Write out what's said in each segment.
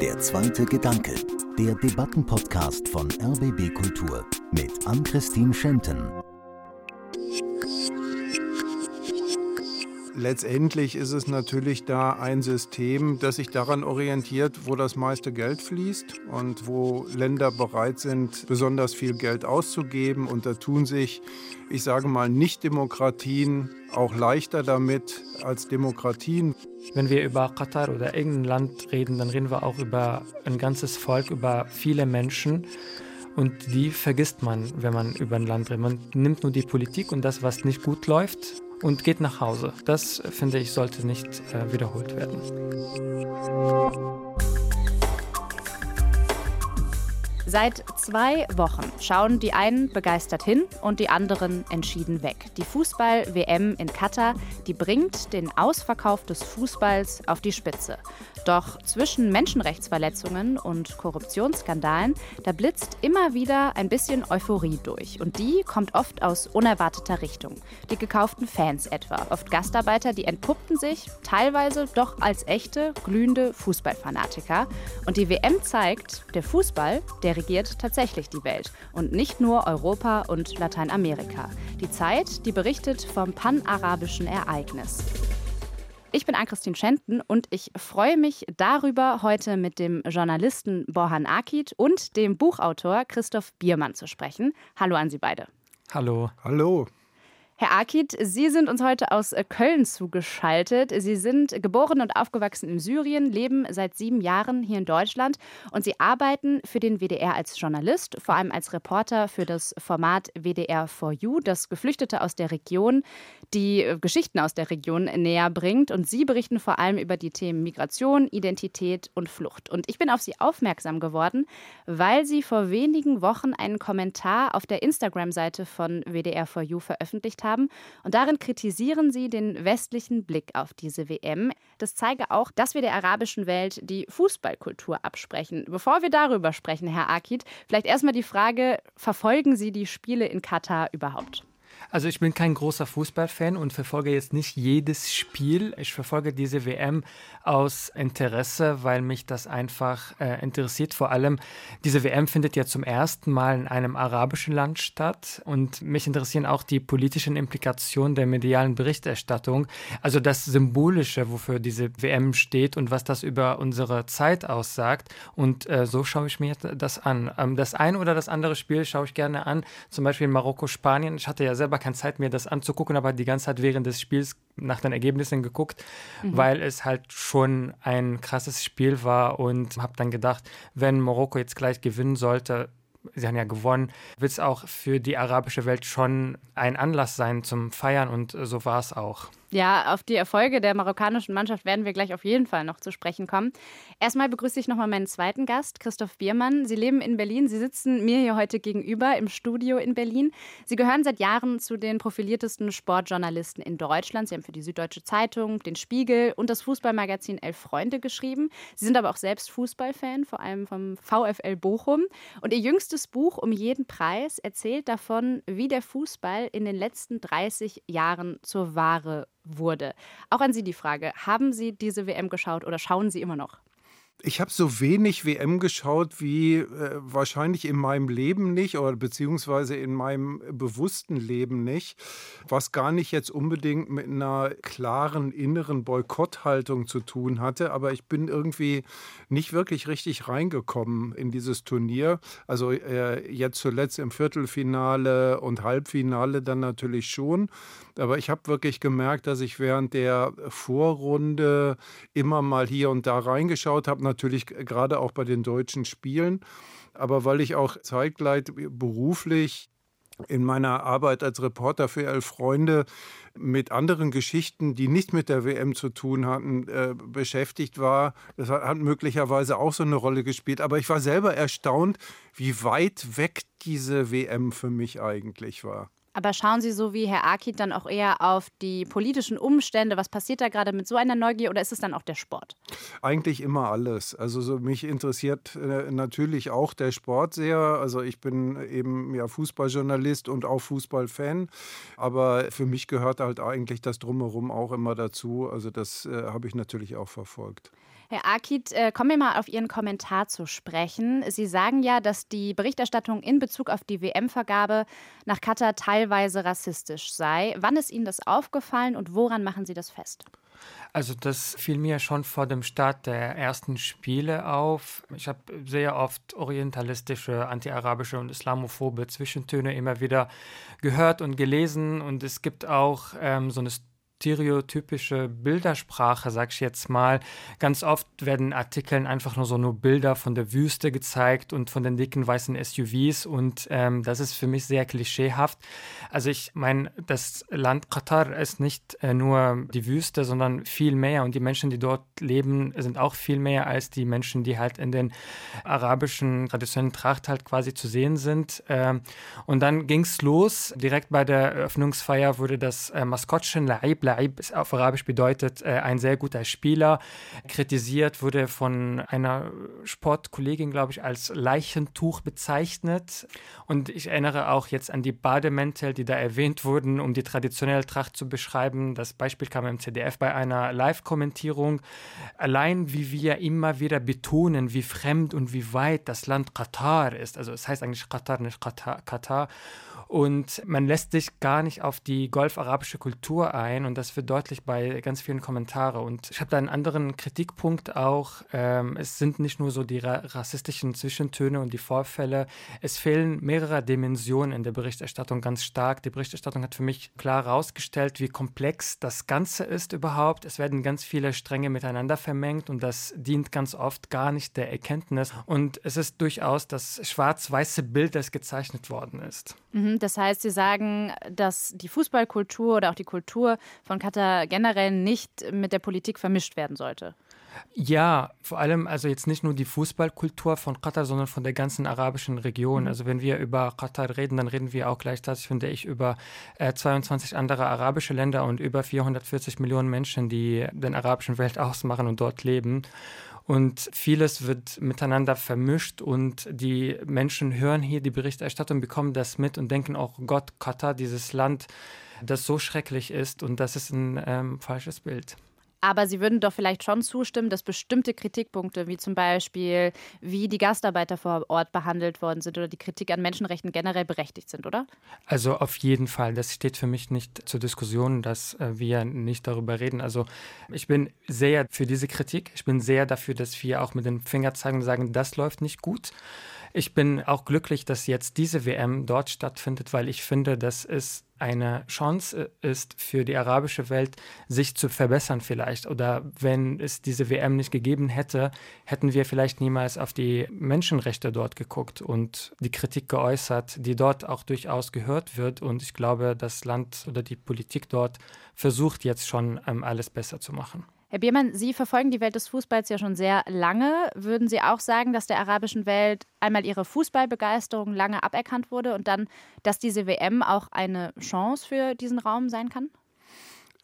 Der zweite Gedanke, der Debattenpodcast von RBB Kultur mit Ann-Christine Schenten. Letztendlich ist es natürlich da ein System, das sich daran orientiert, wo das meiste Geld fließt und wo Länder bereit sind, besonders viel Geld auszugeben. Und da tun sich, ich sage mal, Nicht-Demokratien auch leichter damit als Demokratien. Wenn wir über Katar oder irgendein Land reden, dann reden wir auch über ein ganzes Volk, über viele Menschen. Und die vergisst man, wenn man über ein Land redet. Man nimmt nur die Politik und das, was nicht gut läuft, und geht nach Hause. Das, finde ich, sollte nicht äh, wiederholt werden. Seit zwei Wochen schauen die einen begeistert hin und die anderen entschieden weg. Die Fußball-WM in Katar, die bringt den Ausverkauf des Fußballs auf die Spitze. Doch zwischen Menschenrechtsverletzungen und Korruptionsskandalen, da blitzt immer wieder ein bisschen Euphorie durch. Und die kommt oft aus unerwarteter Richtung. Die gekauften Fans etwa, oft Gastarbeiter, die entpuppten sich teilweise doch als echte, glühende Fußballfanatiker. Und die WM zeigt, der Fußball, der regiert tatsächlich die Welt und nicht nur Europa und Lateinamerika. Die Zeit, die berichtet vom panarabischen Ereignis. Ich bin Ann-Christine Schenten und ich freue mich darüber, heute mit dem Journalisten Borhan Akit und dem Buchautor Christoph Biermann zu sprechen. Hallo an Sie beide. Hallo. Hallo. Herr Akit, Sie sind uns heute aus äh, Köln zugeschaltet. Sie sind geboren und aufgewachsen in Syrien, leben seit sieben Jahren hier in Deutschland und Sie arbeiten für den WDR als Journalist, vor allem als Reporter für das Format WDR for You, das Geflüchtete aus der Region, die äh, Geschichten aus der Region näher bringt. Und Sie berichten vor allem über die Themen Migration, Identität und Flucht. Und ich bin auf Sie aufmerksam geworden, weil Sie vor wenigen Wochen einen Kommentar auf der Instagram-Seite von WDR for You veröffentlicht haben haben. Und darin kritisieren sie den westlichen Blick auf diese WM. Das zeige auch, dass wir der arabischen Welt die Fußballkultur absprechen. Bevor wir darüber sprechen, Herr Akid, vielleicht erstmal die Frage, verfolgen Sie die Spiele in Katar überhaupt? Also ich bin kein großer Fußballfan und verfolge jetzt nicht jedes Spiel. Ich verfolge diese WM aus Interesse, weil mich das einfach äh, interessiert. Vor allem, diese WM findet ja zum ersten Mal in einem arabischen Land statt und mich interessieren auch die politischen Implikationen der medialen Berichterstattung. Also das Symbolische, wofür diese WM steht und was das über unsere Zeit aussagt. Und äh, so schaue ich mir das an. Ähm, das eine oder das andere Spiel schaue ich gerne an, zum Beispiel Marokko-Spanien. Ich hatte ja selber selber keine Zeit mehr, das anzugucken, aber die ganze Zeit während des Spiels nach den Ergebnissen geguckt, mhm. weil es halt schon ein krasses Spiel war und habe dann gedacht, wenn Marokko jetzt gleich gewinnen sollte, sie haben ja gewonnen, wird es auch für die arabische Welt schon ein Anlass sein zum Feiern und so war es auch. Ja, auf die Erfolge der marokkanischen Mannschaft werden wir gleich auf jeden Fall noch zu sprechen kommen. Erstmal begrüße ich nochmal meinen zweiten Gast, Christoph Biermann. Sie leben in Berlin. Sie sitzen mir hier heute gegenüber im Studio in Berlin. Sie gehören seit Jahren zu den profiliertesten Sportjournalisten in Deutschland. Sie haben für die Süddeutsche Zeitung, den Spiegel und das Fußballmagazin Elf Freunde geschrieben. Sie sind aber auch selbst Fußballfan, vor allem vom VfL Bochum. Und Ihr jüngstes Buch Um jeden Preis erzählt davon, wie der Fußball in den letzten 30 Jahren zur Ware wurde. Auch an Sie die Frage, haben Sie diese WM geschaut oder schauen Sie immer noch? Ich habe so wenig WM geschaut wie äh, wahrscheinlich in meinem Leben nicht oder beziehungsweise in meinem bewussten Leben nicht, was gar nicht jetzt unbedingt mit einer klaren inneren Boykotthaltung zu tun hatte, aber ich bin irgendwie nicht wirklich richtig reingekommen in dieses Turnier. Also äh, jetzt zuletzt im Viertelfinale und Halbfinale dann natürlich schon, aber ich habe wirklich gemerkt, dass ich während der Vorrunde immer mal hier und da reingeschaut habe natürlich gerade auch bei den deutschen Spielen. Aber weil ich auch zeitgleich beruflich in meiner Arbeit als Reporter für Elf Freunde mit anderen Geschichten, die nicht mit der WM zu tun hatten, äh, beschäftigt war. Das hat, hat, möglicherweise auch so eine Rolle gespielt. Aber ich war selber erstaunt, wie weit weg diese WM für mich eigentlich war. Aber schauen Sie so wie Herr Akit dann auch eher auf die politischen Umstände? Was passiert da gerade mit so einer Neugier oder ist es dann auch der Sport? Eigentlich immer alles. Also so, mich interessiert äh, natürlich auch der Sport sehr. Also ich bin eben ja Fußballjournalist und auch Fußballfan. Aber für mich gehört halt eigentlich das Drumherum auch immer dazu. Also das äh, habe ich natürlich auch verfolgt. Herr Akit, äh, kommen wir mal auf Ihren Kommentar zu sprechen. Sie sagen ja, dass die Berichterstattung in Bezug auf die WM-Vergabe nach Katar teilweise rassistisch sei. Wann ist Ihnen das aufgefallen und woran machen Sie das fest? Also das fiel mir schon vor dem Start der ersten Spiele auf. Ich habe sehr oft orientalistische, antiarabische und islamophobe Zwischentöne immer wieder gehört und gelesen. Und es gibt auch ähm, so eine stereotypische Bildersprache, sag ich jetzt mal. Ganz oft werden in Artikeln einfach nur so nur Bilder von der Wüste gezeigt und von den dicken weißen SUVs und ähm, das ist für mich sehr klischeehaft. Also ich meine, das Land Katar ist nicht äh, nur die Wüste, sondern viel mehr und die Menschen, die dort leben, sind auch viel mehr als die Menschen, die halt in den arabischen traditionellen Tracht halt quasi zu sehen sind. Ähm, und dann ging es los. Direkt bei der Eröffnungsfeier wurde das äh, Maskottchen Laib Laib auf Arabisch bedeutet äh, ein sehr guter Spieler. Kritisiert wurde von einer Sportkollegin, glaube ich, als Leichentuch bezeichnet. Und ich erinnere auch jetzt an die Bademäntel, die da erwähnt wurden, um die traditionelle Tracht zu beschreiben. Das Beispiel kam im ZDF bei einer Live-Kommentierung. Allein wie wir immer wieder betonen, wie fremd und wie weit das Land Katar ist. Also es heißt eigentlich Katar, nicht Katar. Katar. Und man lässt sich gar nicht auf die golf-arabische Kultur ein und das wird deutlich bei ganz vielen Kommentaren. Und ich habe da einen anderen Kritikpunkt auch. Ähm, es sind nicht nur so die ra rassistischen Zwischentöne und die Vorfälle. Es fehlen mehrere Dimensionen in der Berichterstattung ganz stark. Die Berichterstattung hat für mich klar herausgestellt, wie komplex das Ganze ist überhaupt. Es werden ganz viele Stränge miteinander vermengt und das dient ganz oft gar nicht der Erkenntnis. Und es ist durchaus das schwarz-weiße Bild, das gezeichnet worden ist. Mhm, das heißt, Sie sagen, dass die Fußballkultur oder auch die Kultur von Katar generell nicht mit der Politik vermischt werden sollte. Ja, vor allem also jetzt nicht nur die Fußballkultur von Katar, sondern von der ganzen arabischen Region. Mhm. Also wenn wir über Katar reden, dann reden wir auch gleichzeitig, finde ich, über äh, 22 andere arabische Länder und über 440 Millionen Menschen, die den arabischen Welt ausmachen und dort leben. Und vieles wird miteinander vermischt und die Menschen hören hier die Berichterstattung, bekommen das mit und denken auch, Gott, Katar, dieses Land, das so schrecklich ist und das ist ein ähm, falsches Bild. Aber Sie würden doch vielleicht schon zustimmen, dass bestimmte Kritikpunkte, wie zum Beispiel, wie die Gastarbeiter vor Ort behandelt worden sind oder die Kritik an Menschenrechten generell berechtigt sind, oder? Also auf jeden Fall. Das steht für mich nicht zur Diskussion, dass äh, wir nicht darüber reden. Also ich bin sehr für diese Kritik. Ich bin sehr dafür, dass wir auch mit den Finger zeigen und sagen, das läuft nicht gut. Ich bin auch glücklich, dass jetzt diese WM dort stattfindet, weil ich finde, dass es eine Chance ist für die arabische Welt, sich zu verbessern vielleicht. Oder wenn es diese WM nicht gegeben hätte, hätten wir vielleicht niemals auf die Menschenrechte dort geguckt und die Kritik geäußert, die dort auch durchaus gehört wird. Und ich glaube, das Land oder die Politik dort versucht jetzt schon ähm, alles besser zu machen. Herr Biermann, Sie verfolgen die Welt des Fußballs ja schon sehr lange. Würden Sie auch sagen, dass der arabischen Welt einmal ihre Fußballbegeisterung lange aberkannt wurde und dann, dass diese WM auch eine Chance für diesen Raum sein kann?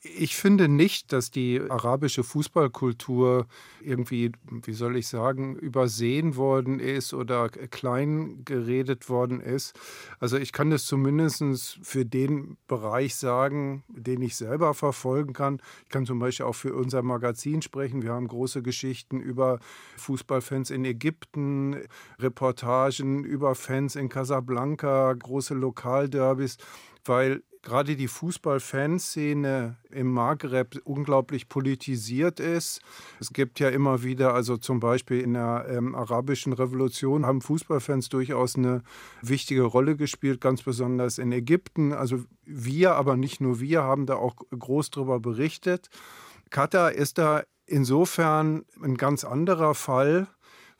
Ich finde nicht, dass die arabische Fußballkultur irgendwie, wie soll ich sagen, übersehen worden ist oder klein geredet worden ist. Also ich kann das zumindest für den Bereich sagen, den ich selber verfolgen kann. Ich kann zum Beispiel auch für unser Magazin sprechen. Wir haben große Geschichten über Fußballfans in Ägypten, Reportagen über Fans in Casablanca, große Lokalderbys weil gerade die Fußballfanszene im Maghreb unglaublich politisiert ist. Es gibt ja immer wieder, also zum Beispiel in der ähm, arabischen Revolution haben Fußballfans durchaus eine wichtige Rolle gespielt, ganz besonders in Ägypten. Also wir, aber nicht nur wir, haben da auch groß darüber berichtet. Katar ist da insofern ein ganz anderer Fall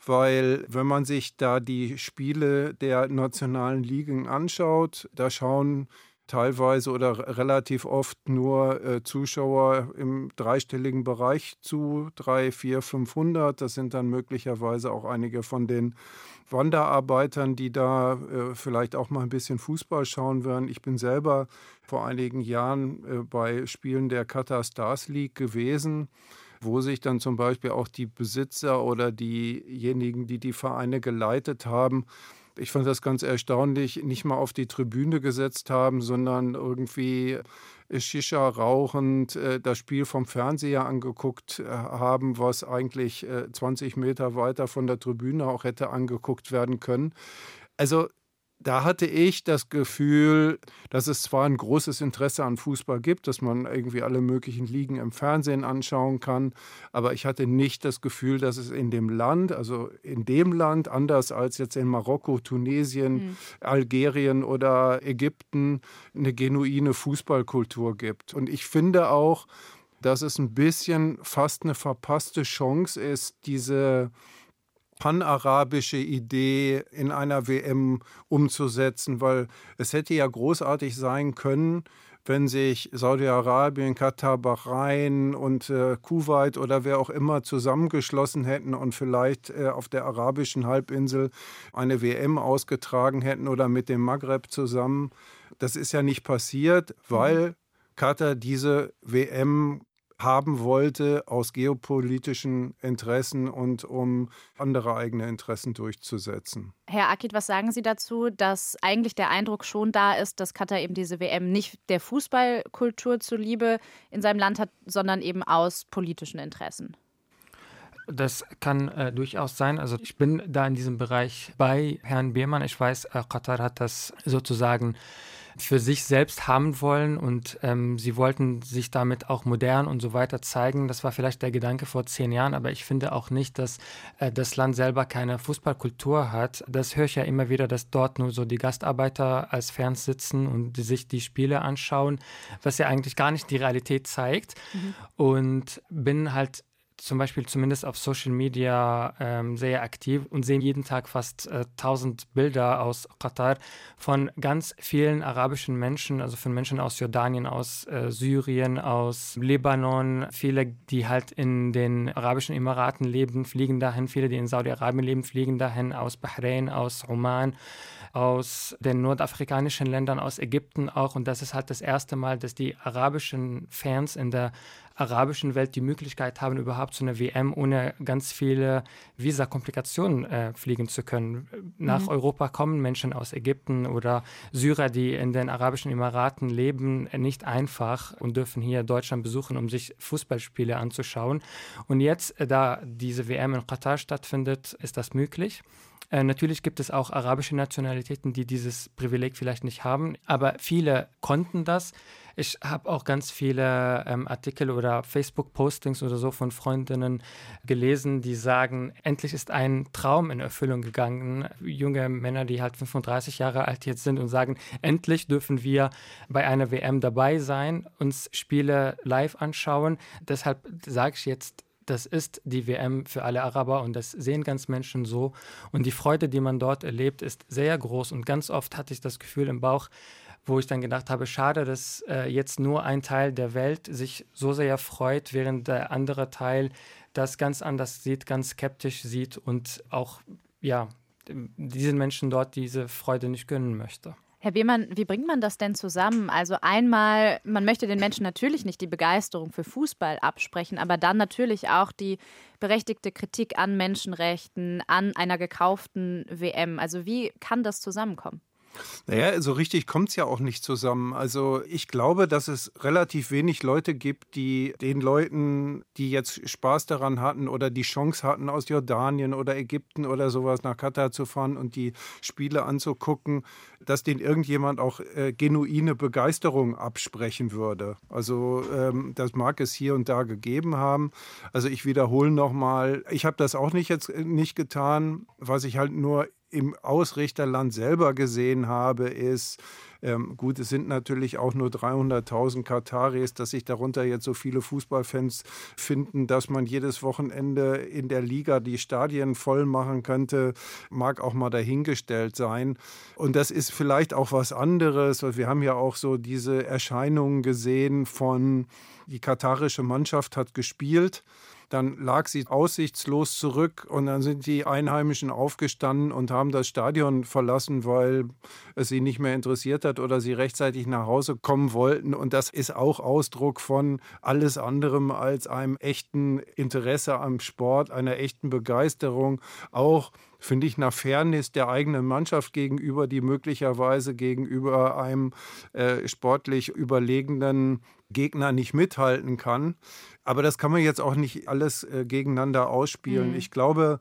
weil wenn man sich da die Spiele der nationalen Ligen anschaut, da schauen teilweise oder relativ oft nur äh, Zuschauer im dreistelligen Bereich zu, 3, 4, 500. Das sind dann möglicherweise auch einige von den Wanderarbeitern, die da äh, vielleicht auch mal ein bisschen Fußball schauen werden. Ich bin selber vor einigen Jahren äh, bei Spielen der Qatar Stars League gewesen wo sich dann zum Beispiel auch die Besitzer oder diejenigen, die die Vereine geleitet haben, ich fand das ganz erstaunlich, nicht mal auf die Tribüne gesetzt haben, sondern irgendwie Shisha rauchend äh, das Spiel vom Fernseher angeguckt äh, haben, was eigentlich 20 äh, Meter weiter von der Tribüne auch hätte angeguckt werden können. Also da hatte ich das Gefühl, dass es zwar ein großes Interesse an Fußball gibt, dass man irgendwie alle möglichen Ligen im Fernsehen anschauen kann, aber ich hatte nicht das Gefühl, dass es in dem Land, also in dem Land, anders als jetzt in Marokko, Tunesien, mhm. Algerien oder Ägypten, eine genuine Fußballkultur gibt. Und ich finde auch, dass es ein bisschen fast eine verpasste Chance ist, diese panarabische Idee in einer WM umzusetzen, weil es hätte ja großartig sein können, wenn sich Saudi-Arabien, Katar, Bahrain und äh, Kuwait oder wer auch immer zusammengeschlossen hätten und vielleicht äh, auf der arabischen Halbinsel eine WM ausgetragen hätten oder mit dem Maghreb zusammen. Das ist ja nicht passiert, weil Katar diese WM haben wollte aus geopolitischen Interessen und um andere eigene Interessen durchzusetzen. Herr Akit, was sagen Sie dazu, dass eigentlich der Eindruck schon da ist, dass Katar eben diese WM nicht der Fußballkultur zuliebe in seinem Land hat, sondern eben aus politischen Interessen? Das kann äh, durchaus sein. Also ich bin da in diesem Bereich bei Herrn Biermann. Ich weiß, äh, Katar hat das sozusagen für sich selbst haben wollen und ähm, sie wollten sich damit auch modern und so weiter zeigen. Das war vielleicht der Gedanke vor zehn Jahren, aber ich finde auch nicht, dass äh, das Land selber keine Fußballkultur hat. Das höre ich ja immer wieder, dass dort nur so die Gastarbeiter als Fans sitzen und sich die Spiele anschauen, was ja eigentlich gar nicht die Realität zeigt. Mhm. Und bin halt zum Beispiel zumindest auf Social Media ähm, sehr aktiv und sehen jeden Tag fast äh, 1000 Bilder aus Katar von ganz vielen arabischen Menschen, also von Menschen aus Jordanien, aus äh, Syrien, aus Libanon. Viele, die halt in den Arabischen Emiraten leben, fliegen dahin. Viele, die in Saudi-Arabien leben, fliegen dahin. Aus Bahrain, aus Oman aus den nordafrikanischen Ländern, aus Ägypten auch. Und das ist halt das erste Mal, dass die arabischen Fans in der arabischen Welt die Möglichkeit haben, überhaupt zu einer WM ohne ganz viele Visa-Komplikationen äh, fliegen zu können. Nach mhm. Europa kommen Menschen aus Ägypten oder Syrer, die in den Arabischen Emiraten leben, nicht einfach und dürfen hier Deutschland besuchen, um sich Fußballspiele anzuschauen. Und jetzt, äh, da diese WM in Katar stattfindet, ist das möglich. Äh, natürlich gibt es auch arabische Nationalitäten, die dieses Privileg vielleicht nicht haben, aber viele konnten das. Ich habe auch ganz viele ähm, Artikel oder Facebook-Postings oder so von Freundinnen gelesen, die sagen, endlich ist ein Traum in Erfüllung gegangen. Junge Männer, die halt 35 Jahre alt jetzt sind und sagen, endlich dürfen wir bei einer WM dabei sein, uns Spiele live anschauen. Deshalb sage ich jetzt das ist die WM für alle Araber und das sehen ganz Menschen so. Und die Freude, die man dort erlebt, ist sehr groß. Und ganz oft hatte ich das Gefühl im Bauch, wo ich dann gedacht habe, schade, dass äh, jetzt nur ein Teil der Welt sich so sehr freut, während der andere Teil das ganz anders sieht, ganz skeptisch sieht und auch ja, diesen Menschen dort diese Freude nicht gönnen möchte. Herr Biermann, wie bringt man das denn zusammen? Also einmal, man möchte den Menschen natürlich nicht die Begeisterung für Fußball absprechen, aber dann natürlich auch die berechtigte Kritik an Menschenrechten, an einer gekauften WM. Also wie kann das zusammenkommen? Naja, so richtig kommt es ja auch nicht zusammen. Also ich glaube, dass es relativ wenig Leute gibt, die den Leuten, die jetzt Spaß daran hatten oder die Chance hatten, aus Jordanien oder Ägypten oder sowas nach Katar zu fahren und die Spiele anzugucken, dass denen irgendjemand auch äh, genuine Begeisterung absprechen würde. Also ähm, das mag es hier und da gegeben haben. Also ich wiederhole nochmal, ich habe das auch nicht jetzt äh, nicht getan. Was ich halt nur im Ausrichterland selber gesehen habe, ist, ähm, gut, es sind natürlich auch nur 300.000 Kataris, dass sich darunter jetzt so viele Fußballfans finden, dass man jedes Wochenende in der Liga die Stadien voll machen könnte, mag auch mal dahingestellt sein. Und das ist vielleicht auch was anderes. Wir haben ja auch so diese Erscheinungen gesehen von, die katarische Mannschaft hat gespielt dann lag sie aussichtslos zurück und dann sind die Einheimischen aufgestanden und haben das Stadion verlassen, weil es sie nicht mehr interessiert hat oder sie rechtzeitig nach Hause kommen wollten. Und das ist auch Ausdruck von alles anderem als einem echten Interesse am Sport, einer echten Begeisterung, auch finde ich, nach Fairness der eigenen Mannschaft gegenüber, die möglicherweise gegenüber einem äh, sportlich überlegenen Gegner nicht mithalten kann. Aber das kann man jetzt auch nicht alles äh, gegeneinander ausspielen. Mhm. Ich glaube,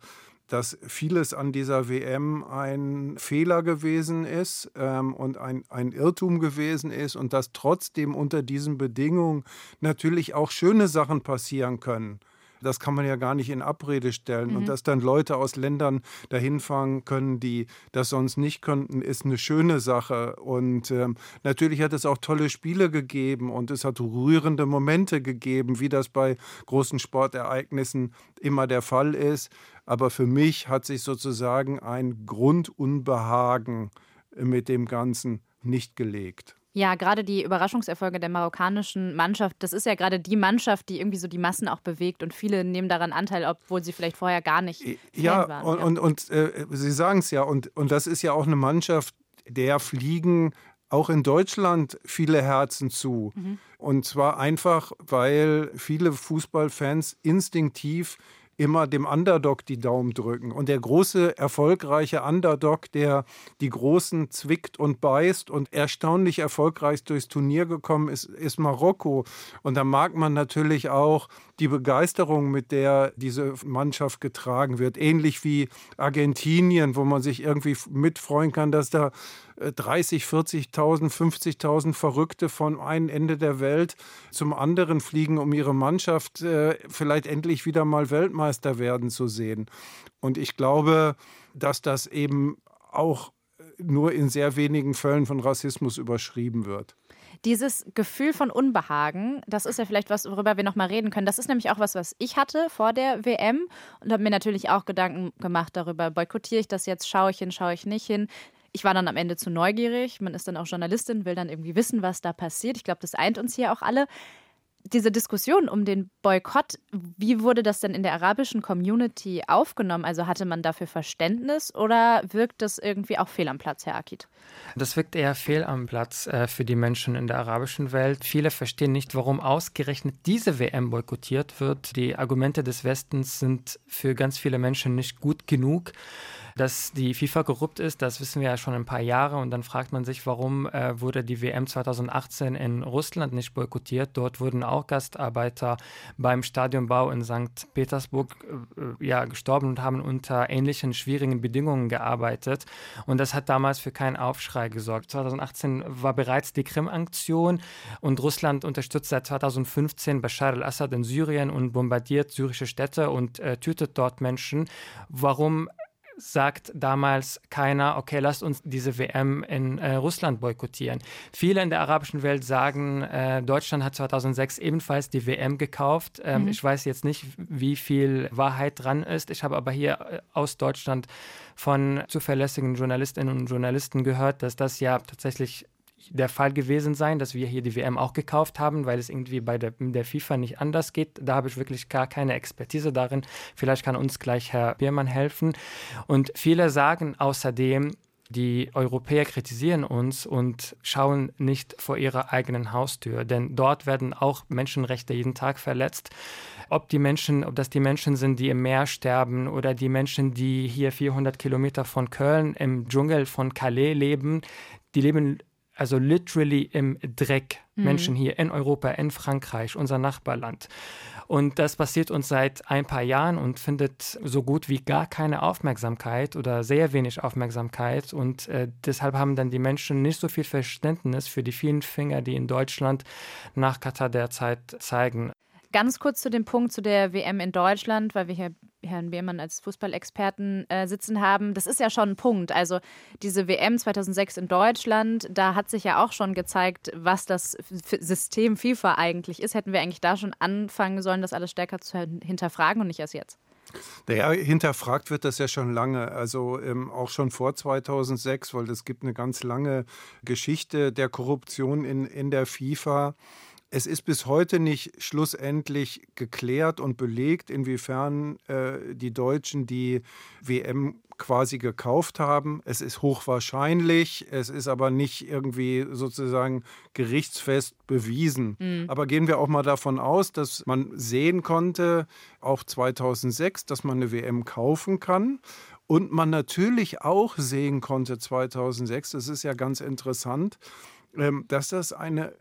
dass vieles an dieser WM ein Fehler gewesen ist ähm, und ein, ein Irrtum gewesen ist und dass trotzdem unter diesen Bedingungen natürlich auch schöne Sachen passieren können das kann man ja gar nicht in Abrede stellen. Mhm. Und dass dann Leute aus Ländern dahin fahren können, die das sonst nicht könnten, ist eine schöne Sache. Und ähm, natürlich hat es auch tolle Spiele gegeben und es hat rührende Momente gegeben, wie das bei großen Sportereignissen immer der Fall ist. Aber für mich hat sich sozusagen ein Grundunbehagen mit dem Ganzen nicht gelegt. Ja, gerade die Überraschungserfolge der marokkanischen Mannschaft, das ist ja gerade die Mannschaft, die irgendwie so die Massen auch bewegt und viele nehmen daran Anteil, obwohl sie vielleicht vorher gar nicht ja, waren. Und, ja, und, und äh, Sie sagen es ja, und, und das ist ja auch eine Mannschaft, der fliegen auch in Deutschland viele Herzen zu. Mhm. Und zwar einfach, weil viele Fußballfans instinktiv immer dem Underdog die Daumen drücken. Und der große, erfolgreiche Underdog, der die Großen zwickt und beißt und erstaunlich erfolgreich durchs Turnier gekommen ist, ist Marokko. Und da mag man natürlich auch die Begeisterung, mit der diese Mannschaft getragen wird. Ähnlich wie Argentinien, wo man sich irgendwie mitfreuen kann, dass da 30, 40.000, 50.000 Verrückte von einem Ende der Welt zum anderen fliegen, um ihre Mannschaft äh, vielleicht endlich wieder mal Weltmeister werden zu sehen. Und ich glaube, dass das eben auch nur in sehr wenigen Fällen von Rassismus überschrieben wird. Dieses Gefühl von Unbehagen, das ist ja vielleicht was, worüber wir nochmal reden können. Das ist nämlich auch was, was ich hatte vor der WM und habe mir natürlich auch Gedanken gemacht darüber, boykottiere ich das jetzt, schaue ich hin, schaue ich nicht hin. Ich war dann am Ende zu neugierig. Man ist dann auch Journalistin, will dann irgendwie wissen, was da passiert. Ich glaube, das eint uns hier auch alle diese Diskussion um den Boykott, wie wurde das denn in der arabischen Community aufgenommen? Also hatte man dafür Verständnis oder wirkt das irgendwie auch fehl am Platz, Herr Akit? Das wirkt eher fehl am Platz äh, für die Menschen in der arabischen Welt. Viele verstehen nicht, warum ausgerechnet diese WM boykottiert wird. Die Argumente des Westens sind für ganz viele Menschen nicht gut genug. Dass die FIFA korrupt ist, das wissen wir ja schon ein paar Jahre und dann fragt man sich, warum äh, wurde die WM 2018 in Russland nicht boykottiert. Dort wurden auch Gastarbeiter beim Stadionbau in St. Petersburg äh, ja, gestorben und haben unter ähnlichen schwierigen Bedingungen gearbeitet. Und das hat damals für keinen Aufschrei gesorgt. 2018 war bereits die Krim-Aktion und Russland unterstützt seit 2015 Bashar al-Assad in Syrien und bombardiert syrische Städte und äh, tötet dort Menschen. Warum sagt damals keiner, okay, lasst uns diese WM in äh, Russland boykottieren. Viele in der arabischen Welt sagen, äh, Deutschland hat 2006 ebenfalls die WM gekauft. Ähm, mhm. Ich weiß jetzt nicht, wie viel Wahrheit dran ist. Ich habe aber hier äh, aus Deutschland von zuverlässigen Journalistinnen und Journalisten gehört, dass das ja tatsächlich der Fall gewesen sein, dass wir hier die WM auch gekauft haben, weil es irgendwie bei der, der FIFA nicht anders geht. Da habe ich wirklich gar keine Expertise darin. Vielleicht kann uns gleich Herr Biermann helfen. Und viele sagen außerdem, die Europäer kritisieren uns und schauen nicht vor ihrer eigenen Haustür, denn dort werden auch Menschenrechte jeden Tag verletzt. Ob die Menschen, ob das die Menschen sind, die im Meer sterben oder die Menschen, die hier 400 Kilometer von Köln im Dschungel von Calais leben, die leben also literally im Dreck. Mhm. Menschen hier in Europa, in Frankreich, unser Nachbarland. Und das passiert uns seit ein paar Jahren und findet so gut wie gar keine Aufmerksamkeit oder sehr wenig Aufmerksamkeit. Und äh, deshalb haben dann die Menschen nicht so viel Verständnis für die vielen Finger, die in Deutschland nach Katar derzeit zeigen. Ganz kurz zu dem Punkt zu der WM in Deutschland, weil wir hier Herrn Beermann als Fußballexperten äh, sitzen haben. Das ist ja schon ein Punkt. Also diese WM 2006 in Deutschland, da hat sich ja auch schon gezeigt, was das System FIFA eigentlich ist. Hätten wir eigentlich da schon anfangen sollen, das alles stärker zu hinterfragen und nicht erst jetzt? Naja, hinterfragt wird das ja schon lange, also ähm, auch schon vor 2006, weil es gibt eine ganz lange Geschichte der Korruption in, in der FIFA. Es ist bis heute nicht schlussendlich geklärt und belegt, inwiefern äh, die Deutschen die WM quasi gekauft haben. Es ist hochwahrscheinlich, es ist aber nicht irgendwie sozusagen gerichtsfest bewiesen. Mhm. Aber gehen wir auch mal davon aus, dass man sehen konnte, auch 2006, dass man eine WM kaufen kann. Und man natürlich auch sehen konnte 2006, das ist ja ganz interessant, ähm, dass das eine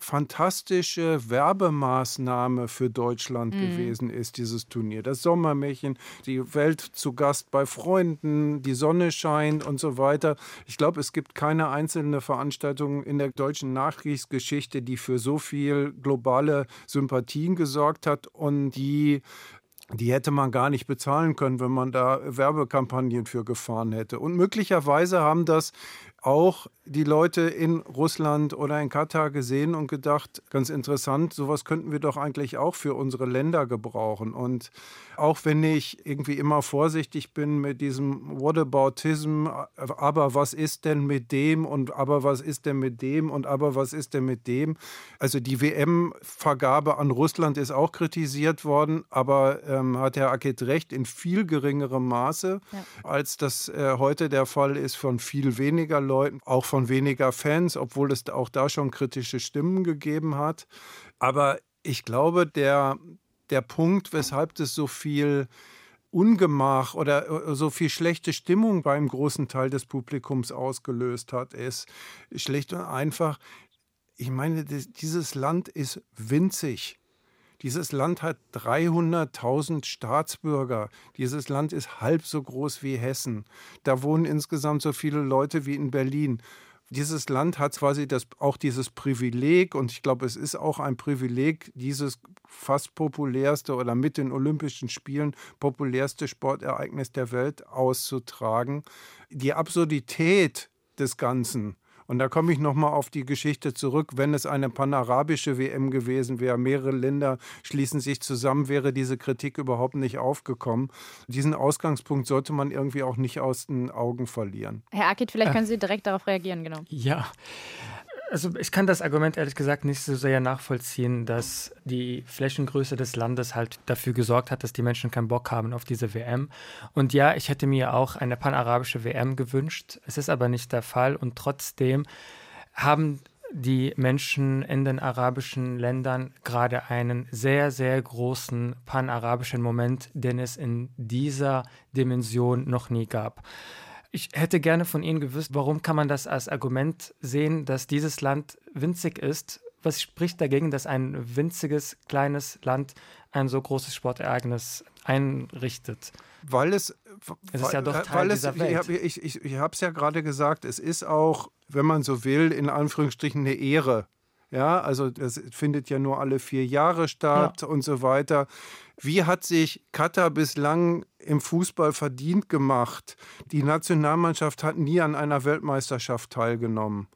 fantastische Werbemaßnahme für Deutschland mhm. gewesen ist, dieses Turnier. Das Sommermärchen, die Welt zu Gast bei Freunden, die Sonne scheint und so weiter. Ich glaube, es gibt keine einzelne Veranstaltung in der deutschen Nachkriegsgeschichte, die für so viel globale Sympathien gesorgt hat und die die hätte man gar nicht bezahlen können, wenn man da Werbekampagnen für gefahren hätte. Und möglicherweise haben das auch die Leute in Russland oder in Katar gesehen und gedacht, ganz interessant, sowas könnten wir doch eigentlich auch für unsere Länder gebrauchen. Und auch wenn ich irgendwie immer vorsichtig bin mit diesem Whataboutism, aber was ist denn mit dem und aber was ist denn mit dem und aber was ist denn mit dem? Also die WM-Vergabe an Russland ist auch kritisiert worden, aber ähm, hat Herr Ackett recht, in viel geringerem Maße, ja. als das äh, heute der Fall ist von viel weniger Leuten, auch von weniger Fans, obwohl es auch da schon kritische Stimmen gegeben hat. Aber ich glaube, der, der Punkt, weshalb das so viel Ungemach oder äh, so viel schlechte Stimmung beim großen Teil des Publikums ausgelöst hat, ist schlicht und einfach, ich meine, dieses Land ist winzig. Dieses Land hat 300.000 Staatsbürger. Dieses Land ist halb so groß wie Hessen. Da wohnen insgesamt so viele Leute wie in Berlin dieses Land hat quasi das, auch dieses Privileg, und ich glaube, es ist auch ein Privileg, dieses fast populärste oder mit den Olympischen Spielen populärste Sportereignis der Welt auszutragen. Die Absurdität des Ganzen und da komme ich nochmal auf die Geschichte zurück. Wenn es eine panarabische WM gewesen wäre, mehrere Länder schließen sich zusammen, wäre diese Kritik überhaupt nicht aufgekommen. Diesen Ausgangspunkt sollte man irgendwie auch nicht aus den Augen verlieren. Herr Akit, vielleicht äh. können Sie direkt darauf reagieren, genau. Ja, also ich kann das Argument ehrlich gesagt nicht so sehr nachvollziehen, dass die Flächengröße des Landes halt dafür gesorgt hat, dass die Menschen keinen Bock haben auf diese WM. Und ja, ich hätte mir auch eine panarabische WM gewünscht. Es ist aber nicht der Fall und trotzdem haben die Menschen in den arabischen Ländern gerade einen sehr, sehr großen panarabischen Moment, den es in dieser Dimension noch nie gab. Ich hätte gerne von Ihnen gewusst, warum kann man das als Argument sehen, dass dieses Land winzig ist? Was spricht dagegen, dass ein winziges, kleines Land ein so großes Sportereignis einrichtet? Weil es, es ist ja doch Teil es, dieser Welt. Ich, ich, ich habe es ja gerade gesagt, es ist auch, wenn man so will, in Anführungsstrichen eine Ehre. Ja, also das findet ja nur alle vier Jahre statt ja. und so weiter. Wie hat sich Katar bislang im Fußball verdient gemacht? Die Nationalmannschaft hat nie an einer Weltmeisterschaft teilgenommen.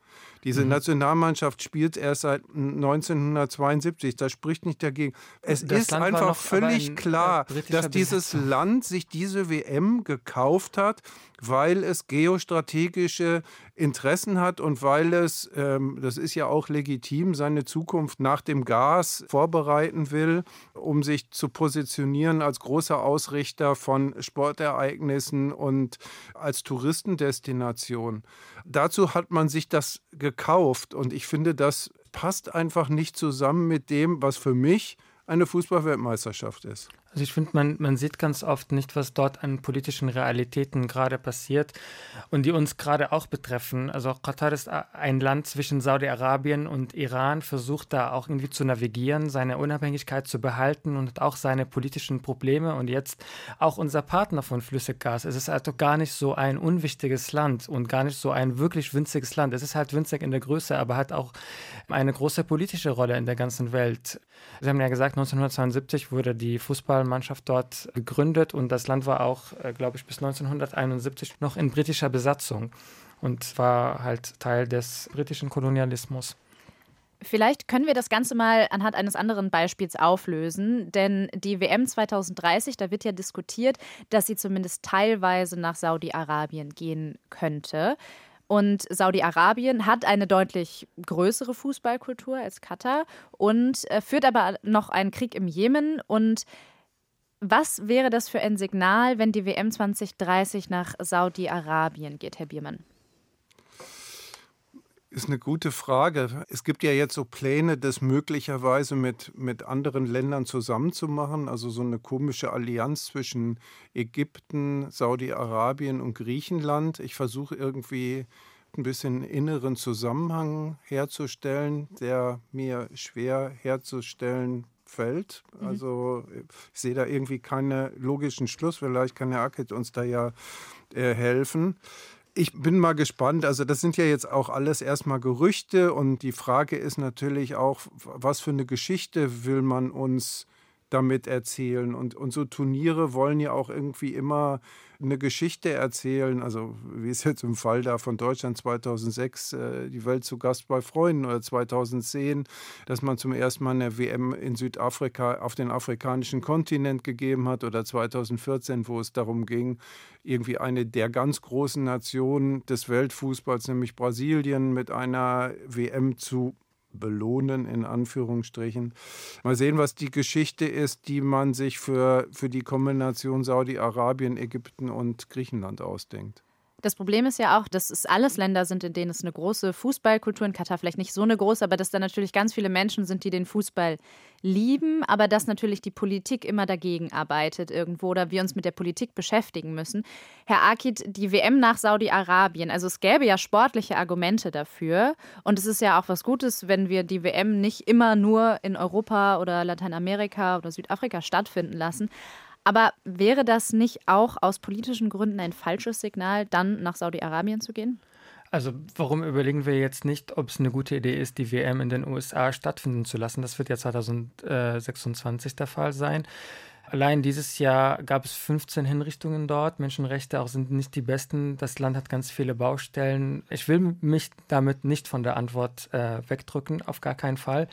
Diese mhm. Nationalmannschaft spielt erst seit 1972. Das spricht nicht dagegen. Es das ist Land einfach völlig ein, klar, dass dieses Land sich diese WM gekauft hat, weil es geostrategische Interessen hat und weil es, ähm, das ist ja auch legitim, seine Zukunft nach dem Gas vorbereiten will, um sich zu positionieren als großer Ausrichter von Sportereignissen und als Touristendestination. Dazu hat man sich das gekauft und ich finde, das passt einfach nicht zusammen mit dem, was für mich eine Fußballweltmeisterschaft ist. Also ich finde, man, man sieht ganz oft nicht, was dort an politischen Realitäten gerade passiert und die uns gerade auch betreffen. Also Katar ist ein Land zwischen Saudi-Arabien und Iran, versucht da auch irgendwie zu navigieren, seine Unabhängigkeit zu behalten und auch seine politischen Probleme und jetzt auch unser Partner von Flüssiggas. Es ist also gar nicht so ein unwichtiges Land und gar nicht so ein wirklich winziges Land. Es ist halt winzig in der Größe, aber hat auch eine große politische Rolle in der ganzen Welt. Sie haben ja gesagt, 1972 wurde die Fußball Fußballmannschaft dort gegründet und das Land war auch, äh, glaube ich, bis 1971 noch in britischer Besatzung und war halt Teil des britischen Kolonialismus. Vielleicht können wir das Ganze mal anhand eines anderen Beispiels auflösen, denn die WM 2030, da wird ja diskutiert, dass sie zumindest teilweise nach Saudi-Arabien gehen könnte. Und Saudi-Arabien hat eine deutlich größere Fußballkultur als Katar und äh, führt aber noch einen Krieg im Jemen und was wäre das für ein Signal, wenn die WM 2030 nach Saudi-Arabien geht, Herr Biermann? Ist eine gute Frage. Es gibt ja jetzt so Pläne, das möglicherweise mit, mit anderen Ländern zusammenzumachen. Also so eine komische Allianz zwischen Ägypten, Saudi-Arabien und Griechenland. Ich versuche irgendwie ein bisschen inneren Zusammenhang herzustellen, der mir schwer herzustellen fällt. Mhm. Also ich sehe da irgendwie keinen logischen Schluss. Vielleicht kann Herr Ackett uns da ja äh, helfen. Ich bin mal gespannt. Also, das sind ja jetzt auch alles erstmal Gerüchte und die Frage ist natürlich auch, was für eine Geschichte will man uns damit erzählen? Und, und so Turniere wollen ja auch irgendwie immer eine Geschichte erzählen, also wie es jetzt im Fall da von Deutschland 2006, äh, die Welt zu Gast bei Freunden oder 2010, dass man zum ersten Mal eine WM in Südafrika auf den afrikanischen Kontinent gegeben hat oder 2014, wo es darum ging, irgendwie eine der ganz großen Nationen des Weltfußballs, nämlich Brasilien, mit einer WM zu belohnen, in Anführungsstrichen. Mal sehen, was die Geschichte ist, die man sich für, für die Kombination Saudi-Arabien, Ägypten und Griechenland ausdenkt. Das Problem ist ja auch, dass es alles Länder sind, in denen es eine große Fußballkultur, in Katar vielleicht nicht so eine große, aber dass da natürlich ganz viele Menschen sind, die den Fußball lieben, aber dass natürlich die Politik immer dagegen arbeitet irgendwo oder wir uns mit der Politik beschäftigen müssen. Herr Akid, die WM nach Saudi-Arabien, also es gäbe ja sportliche Argumente dafür und es ist ja auch was Gutes, wenn wir die WM nicht immer nur in Europa oder Lateinamerika oder Südafrika stattfinden lassen. Aber wäre das nicht auch aus politischen Gründen ein falsches Signal, dann nach Saudi-Arabien zu gehen? Also warum überlegen wir jetzt nicht, ob es eine gute Idee ist, die WM in den USA stattfinden zu lassen? Das wird ja 2026 der Fall sein. Allein dieses Jahr gab es 15 Hinrichtungen dort. Menschenrechte auch sind nicht die besten. Das Land hat ganz viele Baustellen. Ich will mich damit nicht von der Antwort äh, wegdrücken, auf gar keinen Fall.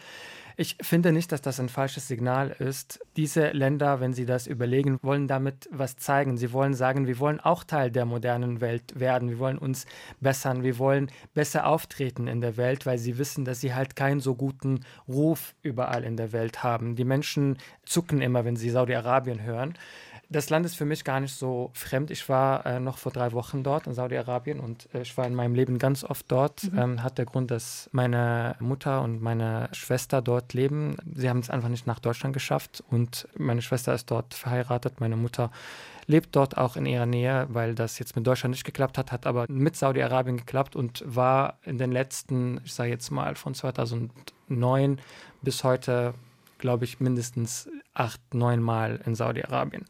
Ich finde nicht, dass das ein falsches Signal ist. Diese Länder, wenn sie das überlegen, wollen damit was zeigen. Sie wollen sagen, wir wollen auch Teil der modernen Welt werden. Wir wollen uns bessern. Wir wollen besser auftreten in der Welt, weil sie wissen, dass sie halt keinen so guten Ruf überall in der Welt haben. Die Menschen zucken immer, wenn sie Saudi-Arabien hören. Das Land ist für mich gar nicht so fremd. Ich war äh, noch vor drei Wochen dort in Saudi-Arabien und äh, ich war in meinem Leben ganz oft dort. Mhm. Ähm, hat der Grund, dass meine Mutter und meine Schwester dort leben. Sie haben es einfach nicht nach Deutschland geschafft und meine Schwester ist dort verheiratet. Meine Mutter lebt dort auch in ihrer Nähe, weil das jetzt mit Deutschland nicht geklappt hat, hat aber mit Saudi-Arabien geklappt und war in den letzten, ich sage jetzt mal von 2009 bis heute glaube ich, mindestens acht, neun Mal in Saudi-Arabien.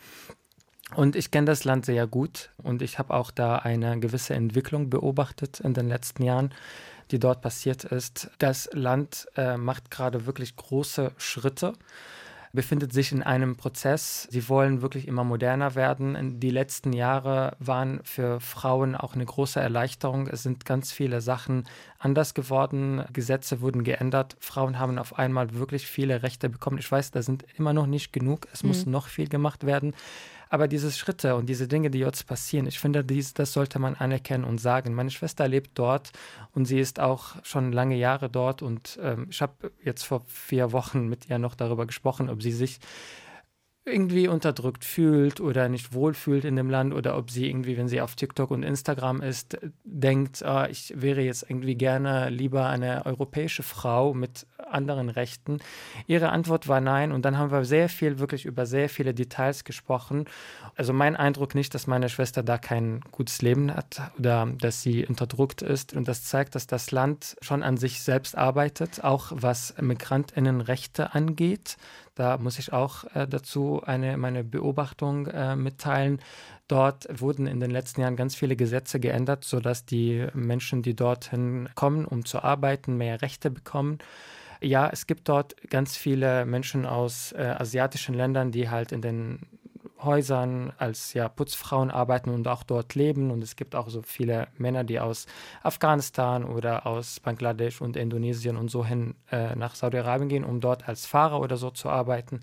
Und ich kenne das Land sehr gut und ich habe auch da eine gewisse Entwicklung beobachtet in den letzten Jahren, die dort passiert ist. Das Land äh, macht gerade wirklich große Schritte befindet sich in einem Prozess. Sie wollen wirklich immer moderner werden. Die letzten Jahre waren für Frauen auch eine große Erleichterung. Es sind ganz viele Sachen anders geworden. Gesetze wurden geändert. Frauen haben auf einmal wirklich viele Rechte bekommen. Ich weiß, da sind immer noch nicht genug. Es mhm. muss noch viel gemacht werden. Aber diese Schritte und diese Dinge, die jetzt passieren, ich finde, dies, das sollte man anerkennen und sagen. Meine Schwester lebt dort und sie ist auch schon lange Jahre dort. Und ähm, ich habe jetzt vor vier Wochen mit ihr noch darüber gesprochen, ob sie sich irgendwie unterdrückt fühlt oder nicht wohlfühlt in dem Land oder ob sie irgendwie, wenn sie auf TikTok und Instagram ist, denkt, ah, ich wäre jetzt irgendwie gerne lieber eine europäische Frau mit anderen Rechten. Ihre Antwort war nein und dann haben wir sehr viel, wirklich über sehr viele Details gesprochen. Also mein Eindruck nicht, dass meine Schwester da kein gutes Leben hat oder dass sie unterdrückt ist und das zeigt, dass das Land schon an sich selbst arbeitet, auch was Migrantinnenrechte angeht. Da muss ich auch äh, dazu eine, meine Beobachtung äh, mitteilen. Dort wurden in den letzten Jahren ganz viele Gesetze geändert, sodass die Menschen, die dorthin kommen, um zu arbeiten, mehr Rechte bekommen. Ja, es gibt dort ganz viele Menschen aus äh, asiatischen Ländern, die halt in den Häusern als ja, Putzfrauen arbeiten und auch dort leben. Und es gibt auch so viele Männer, die aus Afghanistan oder aus Bangladesch und Indonesien und so hin äh, nach Saudi-Arabien gehen, um dort als Fahrer oder so zu arbeiten.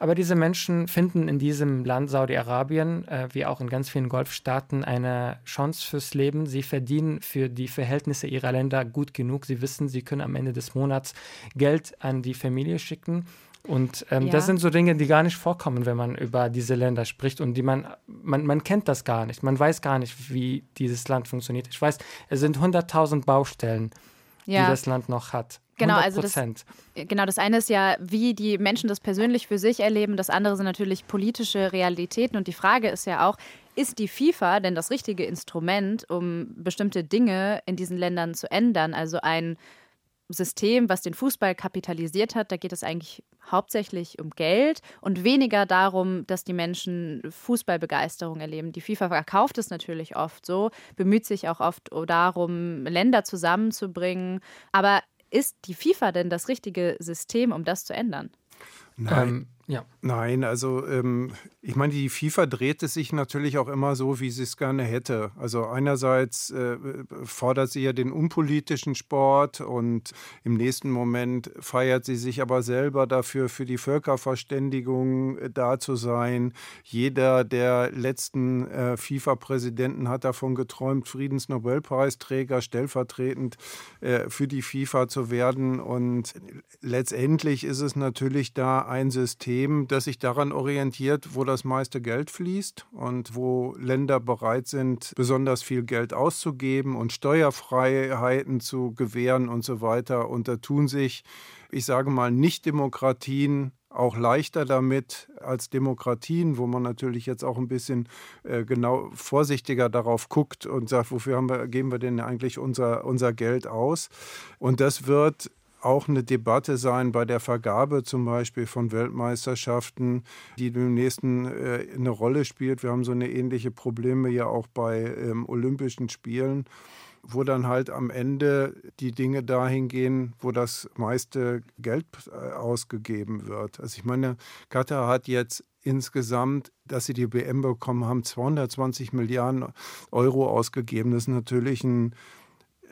Aber diese Menschen finden in diesem Land Saudi-Arabien, äh, wie auch in ganz vielen Golfstaaten, eine Chance fürs Leben. Sie verdienen für die Verhältnisse ihrer Länder gut genug. Sie wissen, sie können am Ende des Monats Geld an die Familie schicken. Und ähm, ja. das sind so Dinge, die gar nicht vorkommen, wenn man über diese Länder spricht und die man, man, man kennt das gar nicht. Man weiß gar nicht, wie dieses Land funktioniert. Ich weiß, es sind 100.000 Baustellen, ja. die das Land noch hat. Genau, also das, genau, das eine ist ja, wie die Menschen das persönlich für sich erleben. Das andere sind natürlich politische Realitäten. Und die Frage ist ja auch, ist die FIFA denn das richtige Instrument, um bestimmte Dinge in diesen Ländern zu ändern? Also ein System, was den Fußball kapitalisiert hat, da geht es eigentlich hauptsächlich um Geld und weniger darum, dass die Menschen Fußballbegeisterung erleben. Die FIFA verkauft es natürlich oft so, bemüht sich auch oft darum, Länder zusammenzubringen. Aber ist die FIFA denn das richtige System, um das zu ändern? Nein. Ähm, ja. Nein, also ähm, ich meine, die FIFA dreht es sich natürlich auch immer so, wie sie es gerne hätte. Also einerseits äh, fordert sie ja den unpolitischen Sport und im nächsten Moment feiert sie sich aber selber dafür, für die Völkerverständigung äh, da zu sein. Jeder der letzten äh, FIFA-Präsidenten hat davon geträumt, Friedensnobelpreisträger stellvertretend äh, für die FIFA zu werden. Und letztendlich ist es natürlich da ein System, System, das sich daran orientiert, wo das meiste Geld fließt und wo Länder bereit sind, besonders viel Geld auszugeben und Steuerfreiheiten zu gewähren und so weiter. Und da tun sich, ich sage mal, Nicht-Demokratien auch leichter damit als Demokratien, wo man natürlich jetzt auch ein bisschen äh, genau vorsichtiger darauf guckt und sagt, wofür wir, geben wir denn eigentlich unser, unser Geld aus? Und das wird auch eine Debatte sein bei der Vergabe zum Beispiel von Weltmeisterschaften, die dem nächsten äh, eine Rolle spielt. Wir haben so eine ähnliche Probleme ja auch bei ähm, Olympischen Spielen wo dann halt am Ende die Dinge dahin gehen, wo das meiste Geld äh, ausgegeben wird. Also ich meine, Katar hat jetzt insgesamt, dass sie die WM bekommen haben, 220 Milliarden Euro ausgegeben. Das ist natürlich ein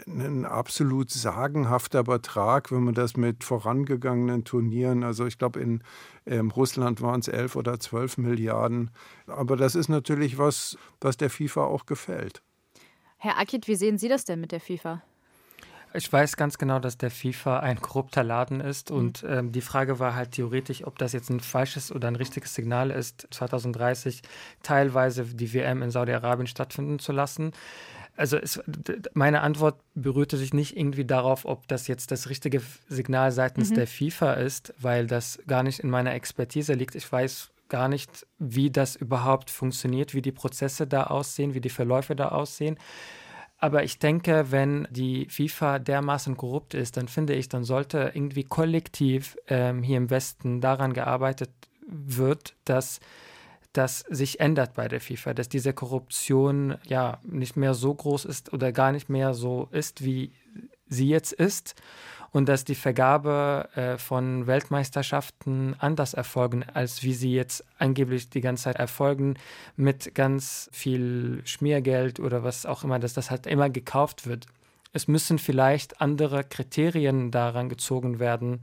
ein absolut sagenhafter Betrag, wenn man das mit vorangegangenen Turnieren, also ich glaube in ähm, Russland waren es 11 oder 12 Milliarden. Aber das ist natürlich was, was der FIFA auch gefällt. Herr Akit, wie sehen Sie das denn mit der FIFA? Ich weiß ganz genau, dass der FIFA ein korrupter Laden ist. Mhm. Und ähm, die Frage war halt theoretisch, ob das jetzt ein falsches oder ein richtiges Signal ist, 2030 teilweise die WM in Saudi-Arabien stattfinden zu lassen also es, meine Antwort berührte sich nicht irgendwie darauf, ob das jetzt das richtige Signal seitens mhm. der FIFA ist, weil das gar nicht in meiner Expertise liegt. Ich weiß gar nicht, wie das überhaupt funktioniert, wie die Prozesse da aussehen, wie die Verläufe da aussehen. Aber ich denke, wenn die FIFA dermaßen korrupt ist, dann finde ich, dann sollte irgendwie kollektiv ähm, hier im Westen daran gearbeitet wird, dass das sich ändert bei der FIFA, dass diese Korruption ja nicht mehr so groß ist oder gar nicht mehr so ist, wie sie jetzt ist und dass die Vergabe äh, von Weltmeisterschaften anders erfolgen, als wie sie jetzt angeblich die ganze Zeit erfolgen, mit ganz viel Schmiergeld oder was auch immer, dass das halt immer gekauft wird. Es müssen vielleicht andere Kriterien daran gezogen werden,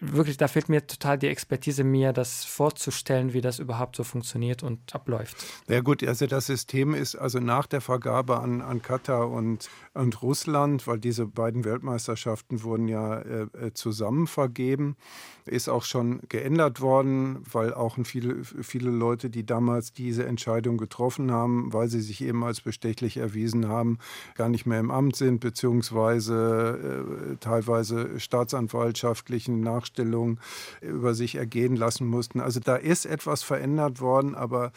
wirklich, da fehlt mir total die Expertise, mir das vorzustellen, wie das überhaupt so funktioniert und abläuft. Ja gut, also das System ist also nach der Vergabe an, an Katar und, und Russland, weil diese beiden Weltmeisterschaften wurden ja äh, äh zusammen vergeben, ist auch schon geändert worden, weil auch viele, viele Leute, die damals diese Entscheidung getroffen haben, weil sie sich eben als bestechlich erwiesen haben, gar nicht mehr im Amt sind, beziehungsweise äh, teilweise staatsanwaltschaftlichen Nachstellungen über sich ergehen lassen mussten. Also da ist etwas verändert worden, aber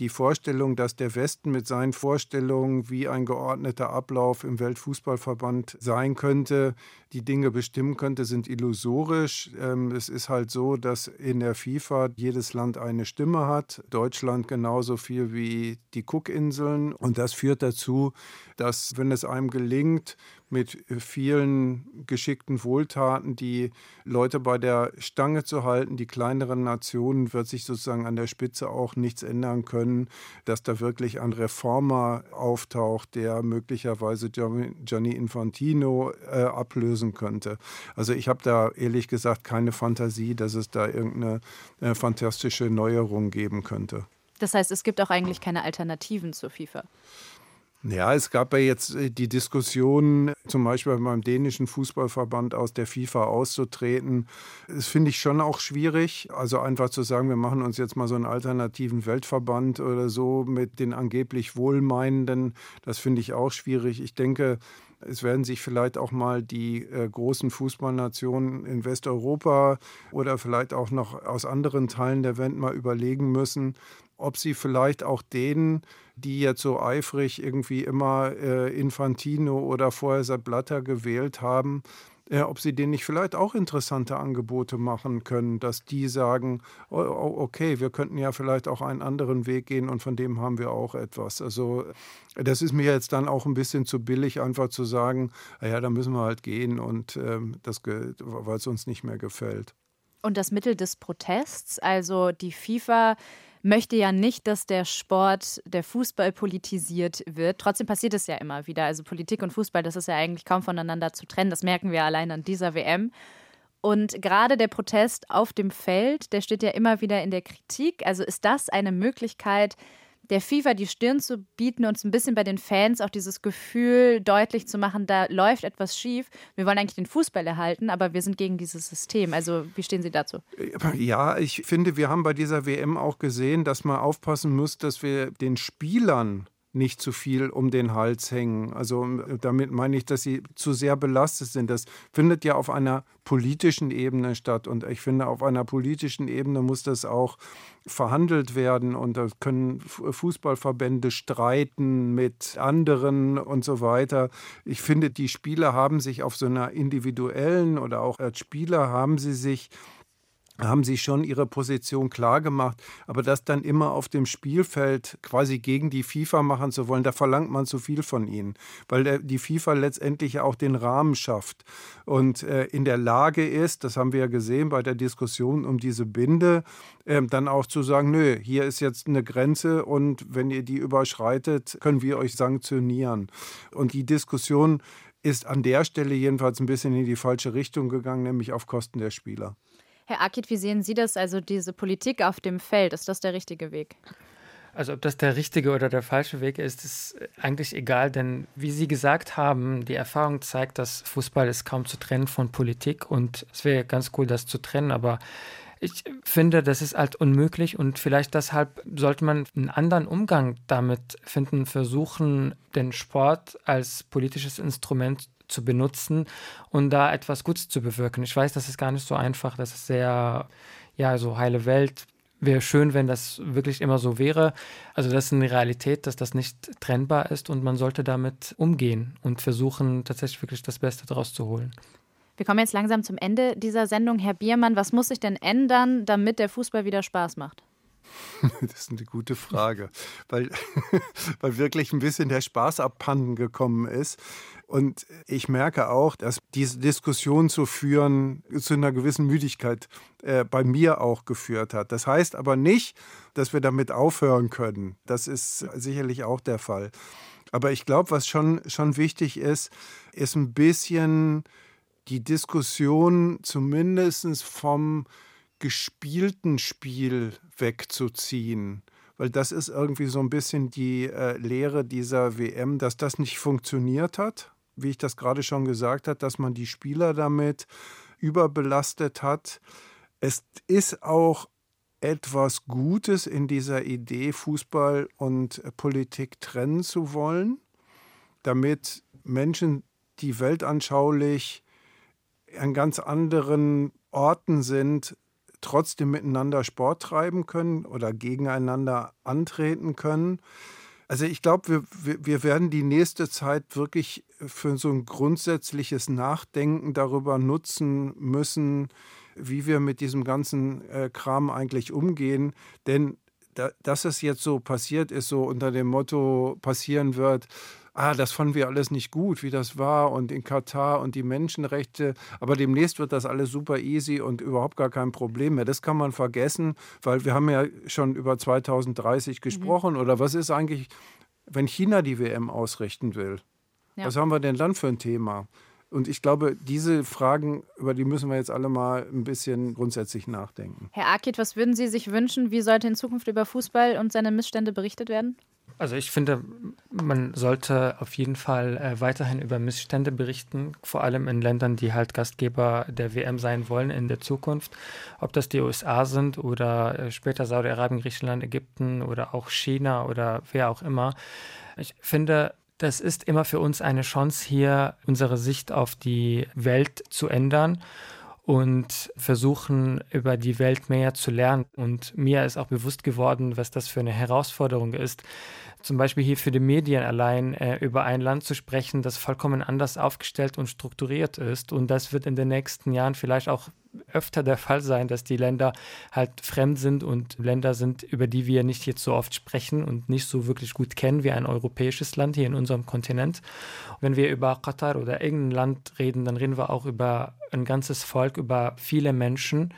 die Vorstellung, dass der Westen mit seinen Vorstellungen, wie ein geordneter Ablauf im Weltfußballverband sein könnte, die Dinge bestimmen könnte, sind illusorisch. Ähm, es ist halt so, dass in der FIFA jedes Land eine Stimme hat. Deutschland genauso viel wie die Cookinseln. Und das führt dazu, dass, wenn es einem gelingt, mit vielen geschickten Wohltaten die Leute bei der Stange zu halten, die kleineren Nationen, wird sich sozusagen an der Spitze auch nichts ändern können, dass da wirklich ein Reformer auftaucht, der möglicherweise Gianni Infantino äh, ablösen könnte. Also ich habe da ehrlich gesagt keine Fantasie, dass es da irgendeine äh, fantastische Neuerung geben könnte. Das heißt, es gibt auch eigentlich keine Alternativen zur FIFA. Ja, es gab ja jetzt äh, die Diskussion, zum Beispiel beim dänischen Fußballverband aus der FIFA auszutreten. Das finde ich schon auch schwierig. Also einfach zu sagen, wir machen uns jetzt mal so einen alternativen Weltverband oder so mit den angeblich Wohlmeinenden, das finde ich auch schwierig. Ich denke, es werden sich vielleicht auch mal die äh, großen Fußballnationen in Westeuropa oder vielleicht auch noch aus anderen Teilen der Welt mal überlegen müssen, ob sie vielleicht auch denen, die jetzt so eifrig irgendwie immer äh, Infantino oder vorher Blatter gewählt haben, äh, ob sie denen nicht vielleicht auch interessante Angebote machen können, dass die sagen, oh, okay, wir könnten ja vielleicht auch einen anderen Weg gehen und von dem haben wir auch etwas. Also das ist mir jetzt dann auch ein bisschen zu billig, einfach zu sagen, naja, da müssen wir halt gehen und ähm, das, weil es uns nicht mehr gefällt. Und das Mittel des Protests, also die FIFA möchte ja nicht, dass der Sport, der Fußball politisiert wird. Trotzdem passiert es ja immer wieder. Also Politik und Fußball, das ist ja eigentlich kaum voneinander zu trennen. Das merken wir allein an dieser WM. Und gerade der Protest auf dem Feld, der steht ja immer wieder in der Kritik. Also ist das eine Möglichkeit, der FIFA die Stirn zu bieten und ein bisschen bei den Fans auch dieses Gefühl deutlich zu machen, da läuft etwas schief. Wir wollen eigentlich den Fußball erhalten, aber wir sind gegen dieses System. Also wie stehen Sie dazu? Ja, ich finde, wir haben bei dieser WM auch gesehen, dass man aufpassen muss, dass wir den Spielern nicht zu viel um den Hals hängen. Also damit meine ich, dass sie zu sehr belastet sind. Das findet ja auf einer politischen Ebene statt. Und ich finde, auf einer politischen Ebene muss das auch verhandelt werden. Und da können Fußballverbände streiten mit anderen und so weiter. Ich finde, die Spieler haben sich auf so einer individuellen oder auch als Spieler haben sie sich haben sie schon ihre Position klar gemacht, aber das dann immer auf dem Spielfeld quasi gegen die FIFA machen zu wollen, da verlangt man zu viel von ihnen, weil die FIFA letztendlich auch den Rahmen schafft und äh, in der Lage ist, das haben wir ja gesehen bei der Diskussion um diese Binde, äh, dann auch zu sagen, nö, hier ist jetzt eine Grenze und wenn ihr die überschreitet, können wir euch sanktionieren. Und die Diskussion ist an der Stelle jedenfalls ein bisschen in die falsche Richtung gegangen, nämlich auf Kosten der Spieler. Herr Akit, wie sehen Sie das, also diese Politik auf dem Feld? Ist das der richtige Weg? Also ob das der richtige oder der falsche Weg ist, ist eigentlich egal, denn wie Sie gesagt haben, die Erfahrung zeigt, dass Fußball ist kaum zu trennen von Politik und es wäre ganz cool, das zu trennen, aber ich finde, das ist halt unmöglich und vielleicht deshalb sollte man einen anderen Umgang damit finden, versuchen, den Sport als politisches Instrument zu benutzen und da etwas Gutes zu bewirken. Ich weiß, das ist gar nicht so einfach, das ist sehr, ja, so heile Welt. Wäre schön, wenn das wirklich immer so wäre. Also das ist eine Realität, dass das nicht trennbar ist und man sollte damit umgehen und versuchen, tatsächlich wirklich das Beste daraus zu holen. Wir kommen jetzt langsam zum Ende dieser Sendung. Herr Biermann, was muss sich denn ändern, damit der Fußball wieder Spaß macht? Das ist eine gute Frage, weil, weil wirklich ein bisschen der Spaß abhanden gekommen ist. Und ich merke auch, dass diese Diskussion zu führen zu einer gewissen Müdigkeit äh, bei mir auch geführt hat. Das heißt aber nicht, dass wir damit aufhören können. Das ist sicherlich auch der Fall. Aber ich glaube, was schon, schon wichtig ist, ist ein bisschen die Diskussion zumindest vom gespielten Spiel wegzuziehen. Weil das ist irgendwie so ein bisschen die äh, Lehre dieser WM, dass das nicht funktioniert hat. Wie ich das gerade schon gesagt habe, dass man die Spieler damit überbelastet hat. Es ist auch etwas Gutes in dieser Idee, Fußball und Politik trennen zu wollen, damit Menschen, die weltanschaulich an ganz anderen Orten sind, trotzdem miteinander Sport treiben können oder gegeneinander antreten können. Also ich glaube, wir, wir, werden die nächste Zeit wirklich für so ein grundsätzliches Nachdenken darüber nutzen müssen, wie wir mit diesem ganzen äh, Kram eigentlich umgehen. Denn da, dass es jetzt so passiert ist, so unter dem Motto passieren wird, ah, das fanden wir alles nicht gut, wie das war und in Katar und die Menschenrechte, aber demnächst wird das alles super easy und überhaupt gar kein Problem mehr. Das kann man vergessen, weil wir haben ja schon über 2030 mhm. gesprochen. Mhm. Oder was ist eigentlich, wenn China die WM ausrichten will? Ja. Was haben wir denn dann für ein Thema? Und ich glaube, diese Fragen, über die müssen wir jetzt alle mal ein bisschen grundsätzlich nachdenken. Herr Akit, was würden Sie sich wünschen? Wie sollte in Zukunft über Fußball und seine Missstände berichtet werden? Also ich finde, man sollte auf jeden Fall äh, weiterhin über Missstände berichten, vor allem in Ländern, die halt Gastgeber der WM sein wollen in der Zukunft. Ob das die USA sind oder äh, später Saudi-Arabien, Griechenland, Ägypten oder auch China oder wer auch immer. Ich finde, das ist immer für uns eine Chance, hier unsere Sicht auf die Welt zu ändern und versuchen, über die Welt mehr zu lernen. Und mir ist auch bewusst geworden, was das für eine Herausforderung ist, zum Beispiel hier für die Medien allein äh, über ein Land zu sprechen, das vollkommen anders aufgestellt und strukturiert ist. Und das wird in den nächsten Jahren vielleicht auch öfter der Fall sein, dass die Länder halt fremd sind und Länder sind, über die wir nicht jetzt so oft sprechen und nicht so wirklich gut kennen wie ein europäisches Land hier in unserem Kontinent. wenn wir über Katar oder irgendein Land reden, dann reden wir auch über ein ganzes Volk, über viele Menschen.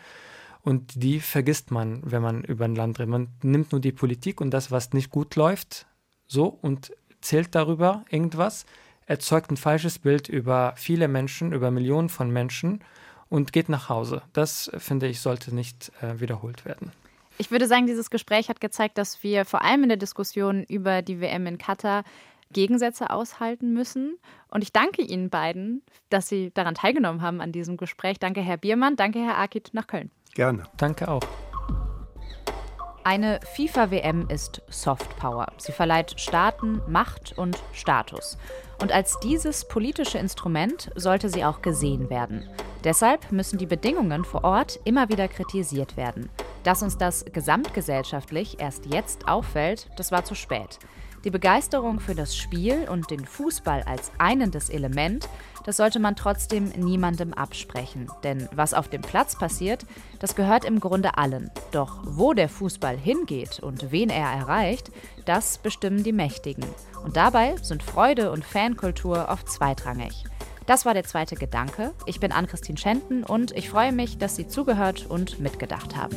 Und die vergisst man, wenn man über ein Land redet. Man nimmt nur die Politik und das, was nicht gut läuft, so und zählt darüber irgendwas, erzeugt ein falsches Bild über viele Menschen, über Millionen von Menschen und geht nach Hause. Das, finde ich, sollte nicht äh, wiederholt werden. Ich würde sagen, dieses Gespräch hat gezeigt, dass wir vor allem in der Diskussion über die WM in Katar Gegensätze aushalten müssen. Und ich danke Ihnen beiden, dass Sie daran teilgenommen haben an diesem Gespräch. Danke, Herr Biermann. Danke, Herr Akit nach Köln. Gerne. Danke auch. Eine FIFA-WM ist Soft Power. Sie verleiht Staaten Macht und Status. Und als dieses politische Instrument sollte sie auch gesehen werden. Deshalb müssen die Bedingungen vor Ort immer wieder kritisiert werden. Dass uns das gesamtgesellschaftlich erst jetzt auffällt, das war zu spät. Die Begeisterung für das Spiel und den Fußball als einendes Element, das sollte man trotzdem niemandem absprechen. Denn was auf dem Platz passiert, das gehört im Grunde allen. Doch wo der Fußball hingeht und wen er erreicht, das bestimmen die Mächtigen. Und dabei sind Freude und Fankultur oft zweitrangig. Das war der zweite Gedanke. Ich bin Ann-Christine Schenten und ich freue mich, dass Sie zugehört und mitgedacht haben.